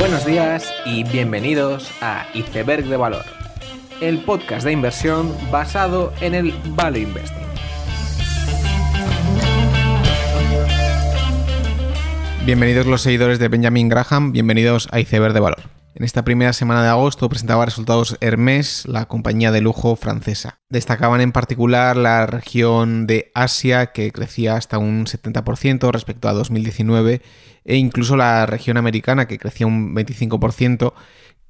Buenos días y bienvenidos a Iceberg de Valor, el podcast de inversión basado en el Value Investing. Bienvenidos los seguidores de Benjamin Graham, bienvenidos a Iceberg de Valor. En esta primera semana de agosto presentaba resultados Hermès, la compañía de lujo francesa. Destacaban en particular la región de Asia, que crecía hasta un 70% respecto a 2019, e incluso la región americana, que crecía un 25%,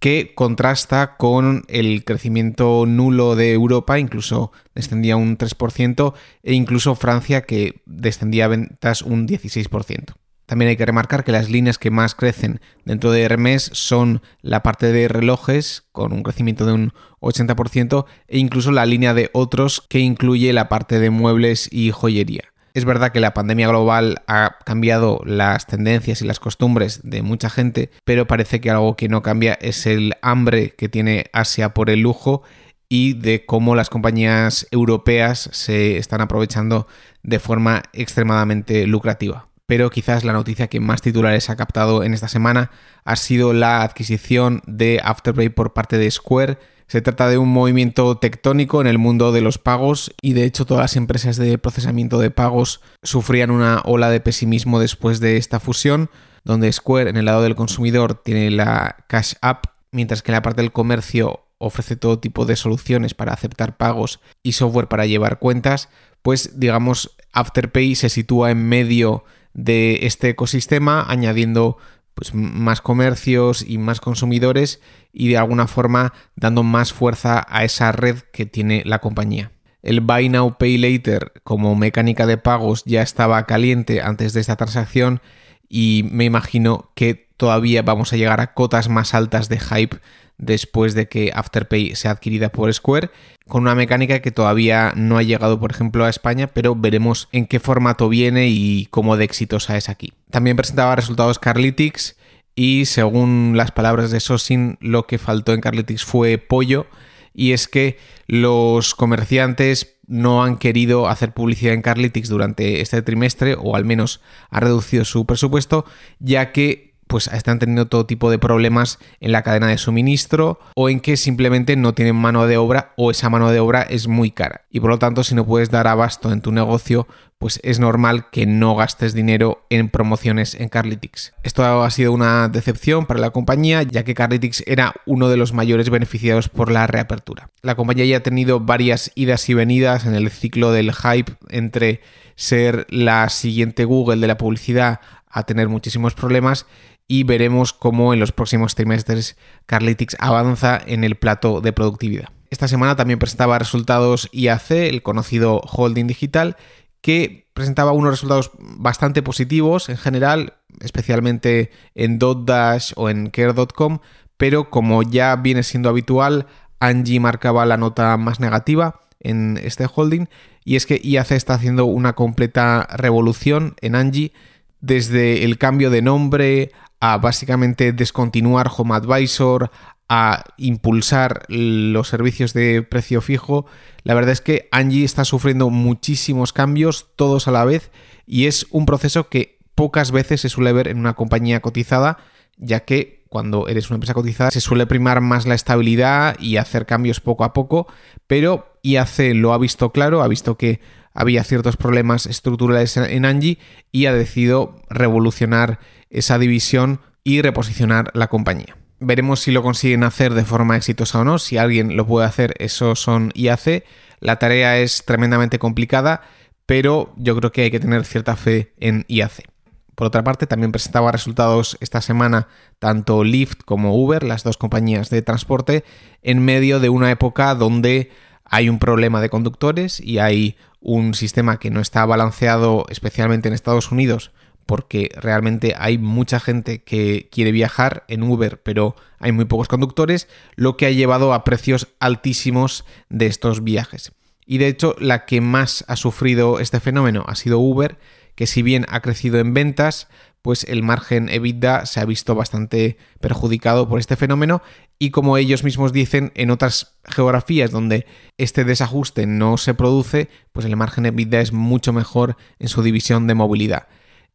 que contrasta con el crecimiento nulo de Europa, incluso descendía un 3%, e incluso Francia, que descendía ventas un 16%. También hay que remarcar que las líneas que más crecen dentro de Hermes son la parte de relojes, con un crecimiento de un 80%, e incluso la línea de otros, que incluye la parte de muebles y joyería. Es verdad que la pandemia global ha cambiado las tendencias y las costumbres de mucha gente, pero parece que algo que no cambia es el hambre que tiene Asia por el lujo y de cómo las compañías europeas se están aprovechando de forma extremadamente lucrativa pero quizás la noticia que más titulares ha captado en esta semana ha sido la adquisición de Afterpay por parte de Square. Se trata de un movimiento tectónico en el mundo de los pagos y de hecho todas las empresas de procesamiento de pagos sufrían una ola de pesimismo después de esta fusión, donde Square en el lado del consumidor tiene la Cash App, mientras que en la parte del comercio ofrece todo tipo de soluciones para aceptar pagos y software para llevar cuentas, pues digamos Afterpay se sitúa en medio de este ecosistema, añadiendo pues, más comercios y más consumidores y de alguna forma dando más fuerza a esa red que tiene la compañía. El Buy Now Pay Later como mecánica de pagos ya estaba caliente antes de esta transacción y me imagino que todavía vamos a llegar a cotas más altas de hype después de que Afterpay sea adquirida por Square, con una mecánica que todavía no ha llegado, por ejemplo, a España, pero veremos en qué formato viene y cómo de exitosa es aquí. También presentaba resultados Carlytics y según las palabras de Sosin, lo que faltó en Carlytics fue pollo y es que los comerciantes no han querido hacer publicidad en Carlytics durante este trimestre o al menos ha reducido su presupuesto ya que pues están teniendo todo tipo de problemas en la cadena de suministro o en que simplemente no tienen mano de obra o esa mano de obra es muy cara. Y por lo tanto, si no puedes dar abasto en tu negocio, pues es normal que no gastes dinero en promociones en Carlytics. Esto ha sido una decepción para la compañía, ya que Carlytics era uno de los mayores beneficiados por la reapertura. La compañía ya ha tenido varias idas y venidas en el ciclo del hype entre ser la siguiente Google de la publicidad a tener muchísimos problemas y veremos cómo en los próximos trimestres Carlytics avanza en el plato de productividad. Esta semana también presentaba resultados IAC, el conocido holding digital, que presentaba unos resultados bastante positivos en general, especialmente en Dotdash o en Care.com, pero como ya viene siendo habitual, Angie marcaba la nota más negativa en este holding y es que IAC está haciendo una completa revolución en Angie desde el cambio de nombre a básicamente descontinuar Home Advisor, a impulsar los servicios de precio fijo, la verdad es que Angie está sufriendo muchísimos cambios, todos a la vez, y es un proceso que pocas veces se suele ver en una compañía cotizada, ya que cuando eres una empresa cotizada se suele primar más la estabilidad y hacer cambios poco a poco, pero IAC lo ha visto claro, ha visto que había ciertos problemas estructurales en Angie y ha decidido revolucionar esa división y reposicionar la compañía. Veremos si lo consiguen hacer de forma exitosa o no. Si alguien lo puede hacer, eso son IAC. La tarea es tremendamente complicada, pero yo creo que hay que tener cierta fe en IAC. Por otra parte, también presentaba resultados esta semana tanto Lyft como Uber, las dos compañías de transporte, en medio de una época donde hay un problema de conductores y hay un sistema que no está balanceado especialmente en Estados Unidos porque realmente hay mucha gente que quiere viajar en Uber, pero hay muy pocos conductores, lo que ha llevado a precios altísimos de estos viajes. Y de hecho, la que más ha sufrido este fenómeno ha sido Uber, que si bien ha crecido en ventas, pues el margen EBITDA se ha visto bastante perjudicado por este fenómeno y como ellos mismos dicen, en otras geografías donde este desajuste no se produce, pues el margen EBITDA es mucho mejor en su división de movilidad.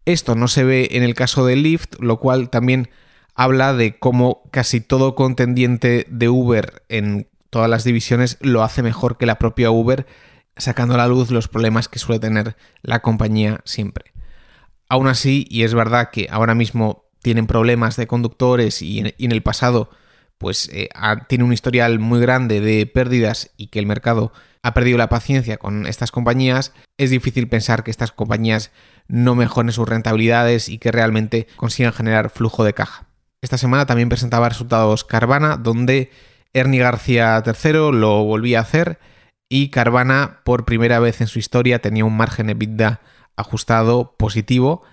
Esto no se ve en el caso de Lyft, lo cual también habla de cómo casi todo contendiente de Uber en todas las divisiones lo hace mejor que la propia Uber, sacando a la luz los problemas que suele tener la compañía siempre. Aún así, y es verdad que ahora mismo tienen problemas de conductores y en, el pasado pues eh, tiene un historial muy grande de pérdidas y que el mercado ha perdido la paciencia con estas compañías, es difícil pensar que estas compañías no mejoren sus rentabilidades y que realmente consigan generar flujo de caja. Esta semana también presentaba resultados Carvana, donde Ernie García III lo volvía a hacer y Carvana por primera vez en su historia tenía un margen EBITDA ajustado positivo,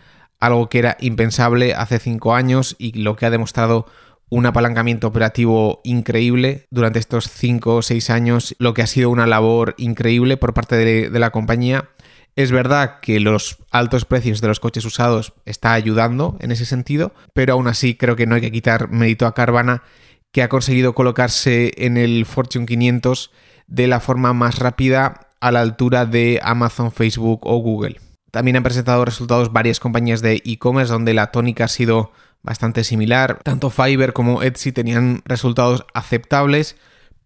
algo que era impensable hace cinco años y lo que ha demostrado un apalancamiento operativo increíble durante estos 5 o 6 años, lo que ha sido una labor increíble por parte de, la compañía. Es verdad que los altos precios de los coches usados está ayudando en ese sentido, pero aún así creo que no hay que quitar mérito a Carvana, que ha conseguido colocarse en el Fortune 500 de la forma más rápida a la altura de Amazon, Facebook o Google. También han presentado resultados varias compañías de e-commerce donde la tónica ha sido bastante similar. Tanto Fiverr como Etsy tenían resultados aceptables,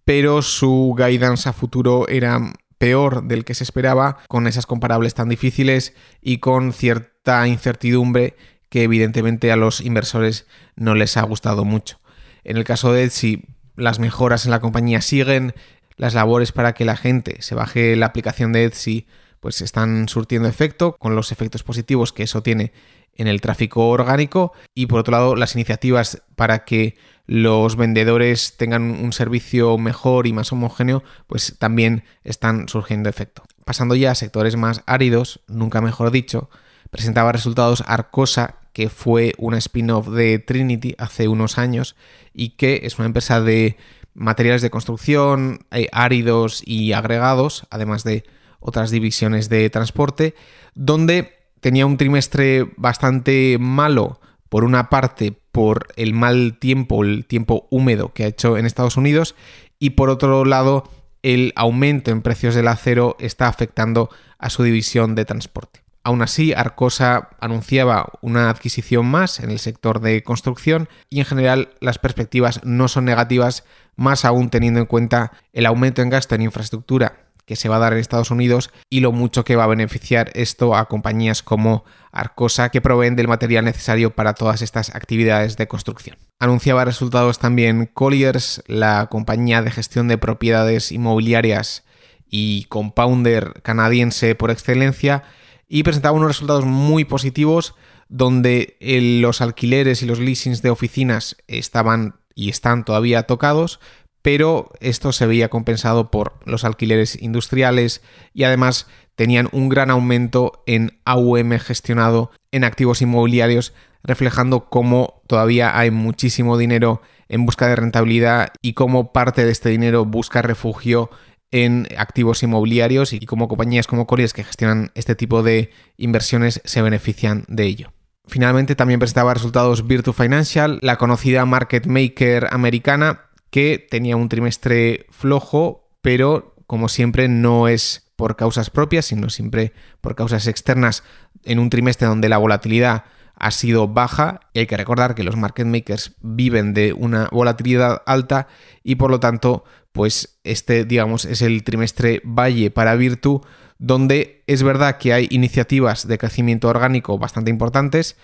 pero su guidance a futuro era peor del que se esperaba, con esas comparables tan difíciles y con cierta incertidumbre que evidentemente a los inversores no les ha gustado mucho. En el caso de Etsy, las mejoras en la compañía siguen, las labores para que la gente se baje la aplicación de Etsy pues están surtiendo efecto con los efectos positivos que eso tiene en el tráfico orgánico y por otro lado las iniciativas para que los vendedores tengan un servicio mejor y más homogéneo pues también están surgiendo efecto. Pasando ya a sectores más áridos, nunca mejor dicho, presentaba resultados Arcosa que fue una spin-off de Trinity hace unos años y que es una empresa de materiales de construcción, eh, áridos y agregados, además de otras divisiones de transporte, donde tenía un trimestre bastante malo, por una parte por el mal tiempo, el tiempo húmedo que ha hecho en Estados Unidos, y por otro lado el aumento en precios del acero está afectando a su división de transporte. Aún así, Arcosa anunciaba una adquisición más en el sector de construcción y en general las perspectivas no son negativas, más aún teniendo en cuenta el aumento en gasto en infraestructura que se va a dar en Estados Unidos y lo mucho que va a beneficiar esto a compañías como Arcosa que proveen del material necesario para todas estas actividades de construcción. Anunciaba resultados también Colliers, la compañía de gestión de propiedades inmobiliarias y compounder canadiense por excelencia, y presentaba unos resultados muy positivos donde los alquileres y los leasings de oficinas estaban y están todavía tocados, pero esto se veía compensado por los alquileres industriales y además tenían un gran aumento en AUM gestionado en activos inmobiliarios, reflejando cómo todavía hay muchísimo dinero en busca de rentabilidad y cómo parte de este dinero busca refugio en activos inmobiliarios y cómo compañías como Colliers que gestionan este tipo de inversiones se benefician de ello. Finalmente también presentaba resultados Virtu Financial, la conocida market maker americana, que tenía un trimestre flojo, pero como siempre no es por causas propias, sino siempre por causas externas. En un trimestre donde la volatilidad ha sido baja y hay que recordar que los market makers viven de una volatilidad alta y por lo tanto pues este digamos es el trimestre valle para Virtu donde es verdad que hay iniciativas de crecimiento orgánico bastante importantes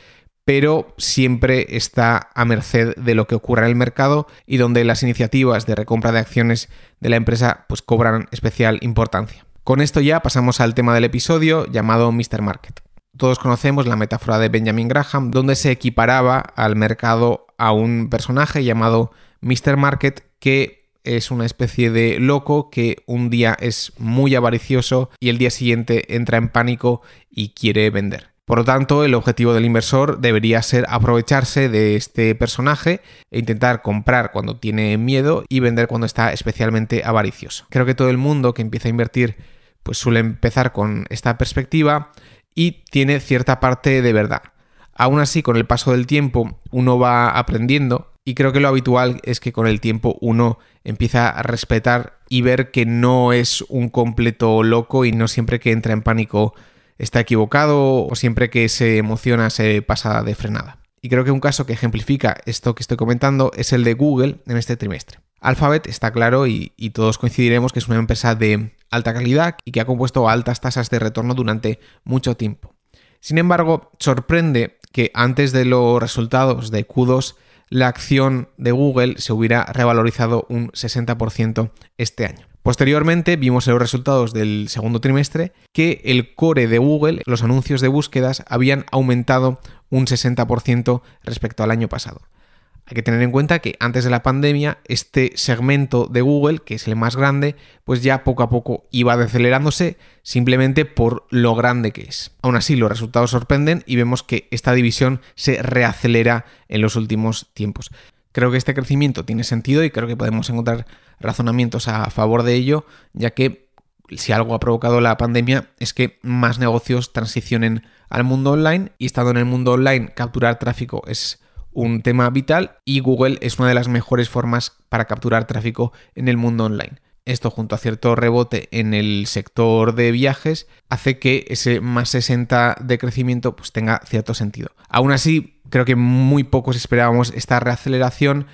pero siempre está a merced de lo que ocurra en el mercado y donde las iniciativas de recompra de acciones de la empresa pues cobran especial importancia. Con esto ya pasamos al tema del episodio llamado Mr. Market. Todos conocemos la metáfora de Benjamin Graham, donde se equiparaba al mercado a un personaje llamado Mr. Market que es una especie de loco que un día es muy avaricioso y el día siguiente entra en pánico y quiere vender. Por lo tanto, el objetivo del inversor debería ser aprovecharse de este personaje e intentar comprar cuando tiene miedo y vender cuando está especialmente avaricioso. Creo que todo el mundo que empieza a invertir pues suele empezar con esta perspectiva y tiene cierta parte de verdad. Aún así, con el paso del tiempo uno va aprendiendo y creo que lo habitual es que con el tiempo uno empieza a respetar y ver que no es un completo loco y no siempre que entra en pánico está equivocado o siempre que se emociona se pasa de frenada. Y creo que un caso que ejemplifica esto que estoy comentando es el de Google en este trimestre. Alphabet está claro y, todos coincidiremos que es una empresa de alta calidad y que ha compuesto altas tasas de retorno durante mucho tiempo. Sin embargo, sorprende que antes de los resultados de Q2 la acción de Google se hubiera revalorizado un 60% este año. Posteriormente vimos en los resultados del segundo trimestre que el core de Google, los anuncios de búsquedas, habían aumentado un 60% respecto al año pasado. Hay que tener en cuenta que antes de la pandemia este segmento de Google, que es el más grande, pues ya poco a poco iba decelerándose simplemente por lo grande que es. Aún así, los resultados sorprenden y vemos que esta división se reacelera en los últimos tiempos. Creo que este crecimiento tiene sentido y creo que podemos encontrar razonamientos a favor de ello, ya que si algo ha provocado la pandemia es que más negocios transicionen al mundo online y estando en el mundo online capturar tráfico es un tema vital y Google es una de las mejores formas para capturar tráfico en el mundo online. Esto junto a cierto rebote en el sector de viajes hace que ese más 60 de crecimiento pues tenga cierto sentido. Aún así, creo que muy pocos esperábamos esta reaceleración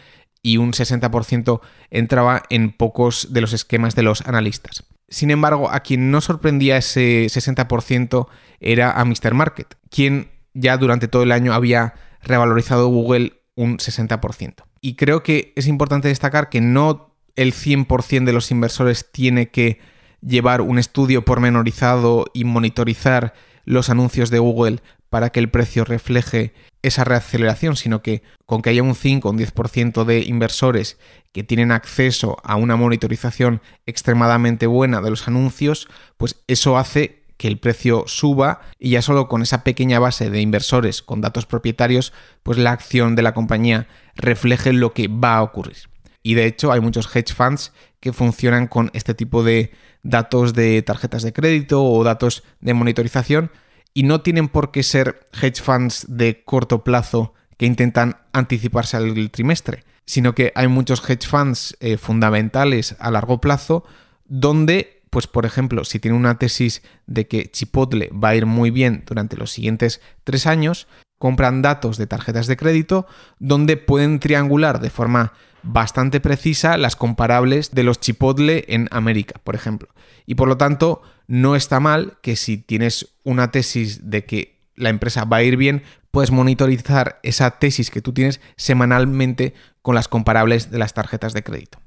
y un 60% entraba en pocos de los esquemas de los analistas. Sin embargo, a quien no sorprendía ese 60% era a Mr. Market, quien ya durante todo el año había revalorizado Google un 60%. Y creo que es importante destacar que no el 100% de los inversores tiene que llevar un estudio pormenorizado y monitorizar los anuncios de Google para que el precio refleje esa reaceleración, sino que con que haya un 5 o un 10% de inversores que tienen acceso a una monitorización extremadamente buena de los anuncios, pues eso hace que el precio suba y ya solo con esa pequeña base de inversores con datos propietarios, pues la acción de la compañía refleje lo que va a ocurrir. Y de hecho hay muchos hedge funds que funcionan con este tipo de datos de tarjetas de crédito o datos de monitorización y no tienen por qué ser hedge funds de corto plazo que intentan anticiparse al trimestre, sino que hay muchos hedge funds eh, fundamentales a largo plazo donde pues por ejemplo, si tiene una tesis de que Chipotle va a ir muy bien durante los siguientes tres años, compran datos de tarjetas de crédito donde pueden triangular de forma bastante precisa las comparables de los Chipotle en América, por ejemplo. Y por lo tanto, no está mal que si tienes una tesis de que la empresa va a ir bien, puedes monitorizar esa tesis que tú tienes semanalmente con las comparables de las tarjetas de crédito.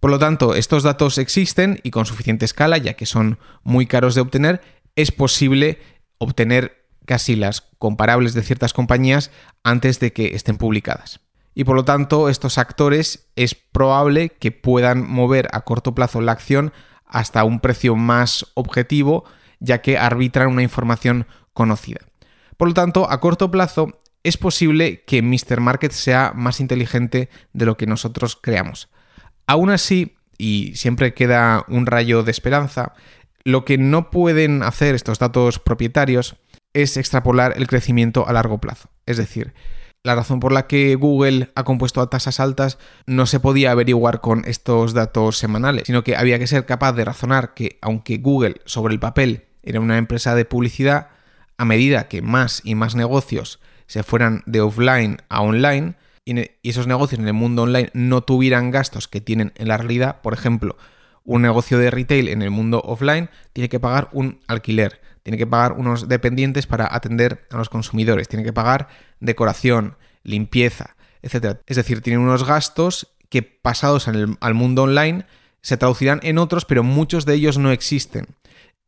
Por lo tanto, estos datos existen y con suficiente escala, ya que son muy caros de obtener, es posible obtener casi las comparables de ciertas compañías antes de que estén publicadas. Y por lo tanto, estos actores es probable que puedan mover a corto plazo la acción hasta un precio más objetivo, ya que arbitran una información conocida. Por lo tanto, a corto plazo es posible que Mr. Market sea más inteligente de lo que nosotros creamos. Aún así, y siempre queda un rayo de esperanza, lo que no pueden hacer estos datos propietarios es extrapolar el crecimiento a largo plazo. Es decir, la razón por la que Google ha compuesto a tasas altas no se podía averiguar con estos datos semanales, sino que había que ser capaz de razonar que aunque Google sobre el papel era una empresa de publicidad, a medida que más y más negocios se fueran de offline a online, y esos negocios en el mundo online no tuvieran gastos que tienen en la realidad, por ejemplo, un negocio de retail en el mundo offline tiene que pagar un alquiler, tiene que pagar unos dependientes para atender a los consumidores, tiene que pagar decoración, limpieza, etc. Es decir, tiene unos gastos que pasados al mundo online se traducirán en otros, pero muchos de ellos no existen.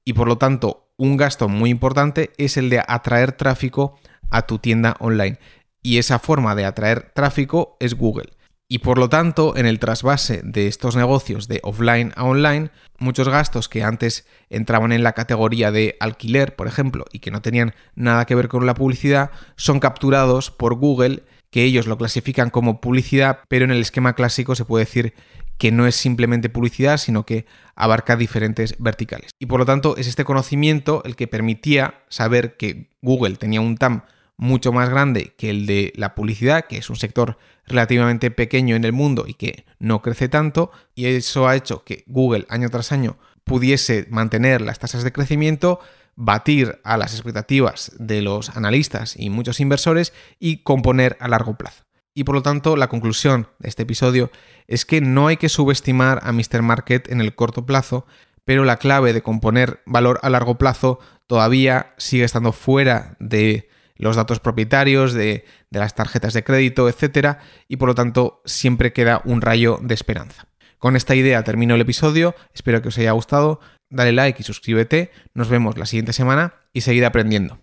Y por lo tanto, un gasto muy importante es el de atraer tráfico a tu tienda online y esa forma de atraer tráfico es Google. Y por lo tanto, en el trasvase de estos negocios de offline a online, muchos gastos que antes entraban en la categoría de alquiler, por ejemplo, y que no tenían nada que ver con la publicidad, son capturados por Google, que ellos lo clasifican como publicidad, pero en el esquema clásico se puede decir que no es simplemente publicidad, sino que abarca diferentes verticales. Y por lo tanto, es este conocimiento el que permitía saber que Google tenía un TAM mucho más grande que el de la publicidad, que es un sector relativamente pequeño en el mundo y que no crece tanto, y eso ha hecho que Google año tras año pudiese mantener las tasas de crecimiento batir a las expectativas de los analistas y muchos inversores y componer a largo plazo. Y por lo tanto, la conclusión de este episodio es que no hay que subestimar a Mr. Market en el corto plazo, pero la clave de componer valor a largo plazo todavía sigue estando fuera de los datos propietarios, de, de las tarjetas de crédito, etc. Y por lo tanto, siempre queda un rayo de esperanza. Con esta idea termino el episodio, espero que os haya gustado, dale like y suscríbete, nos vemos la siguiente semana y seguid aprendiendo.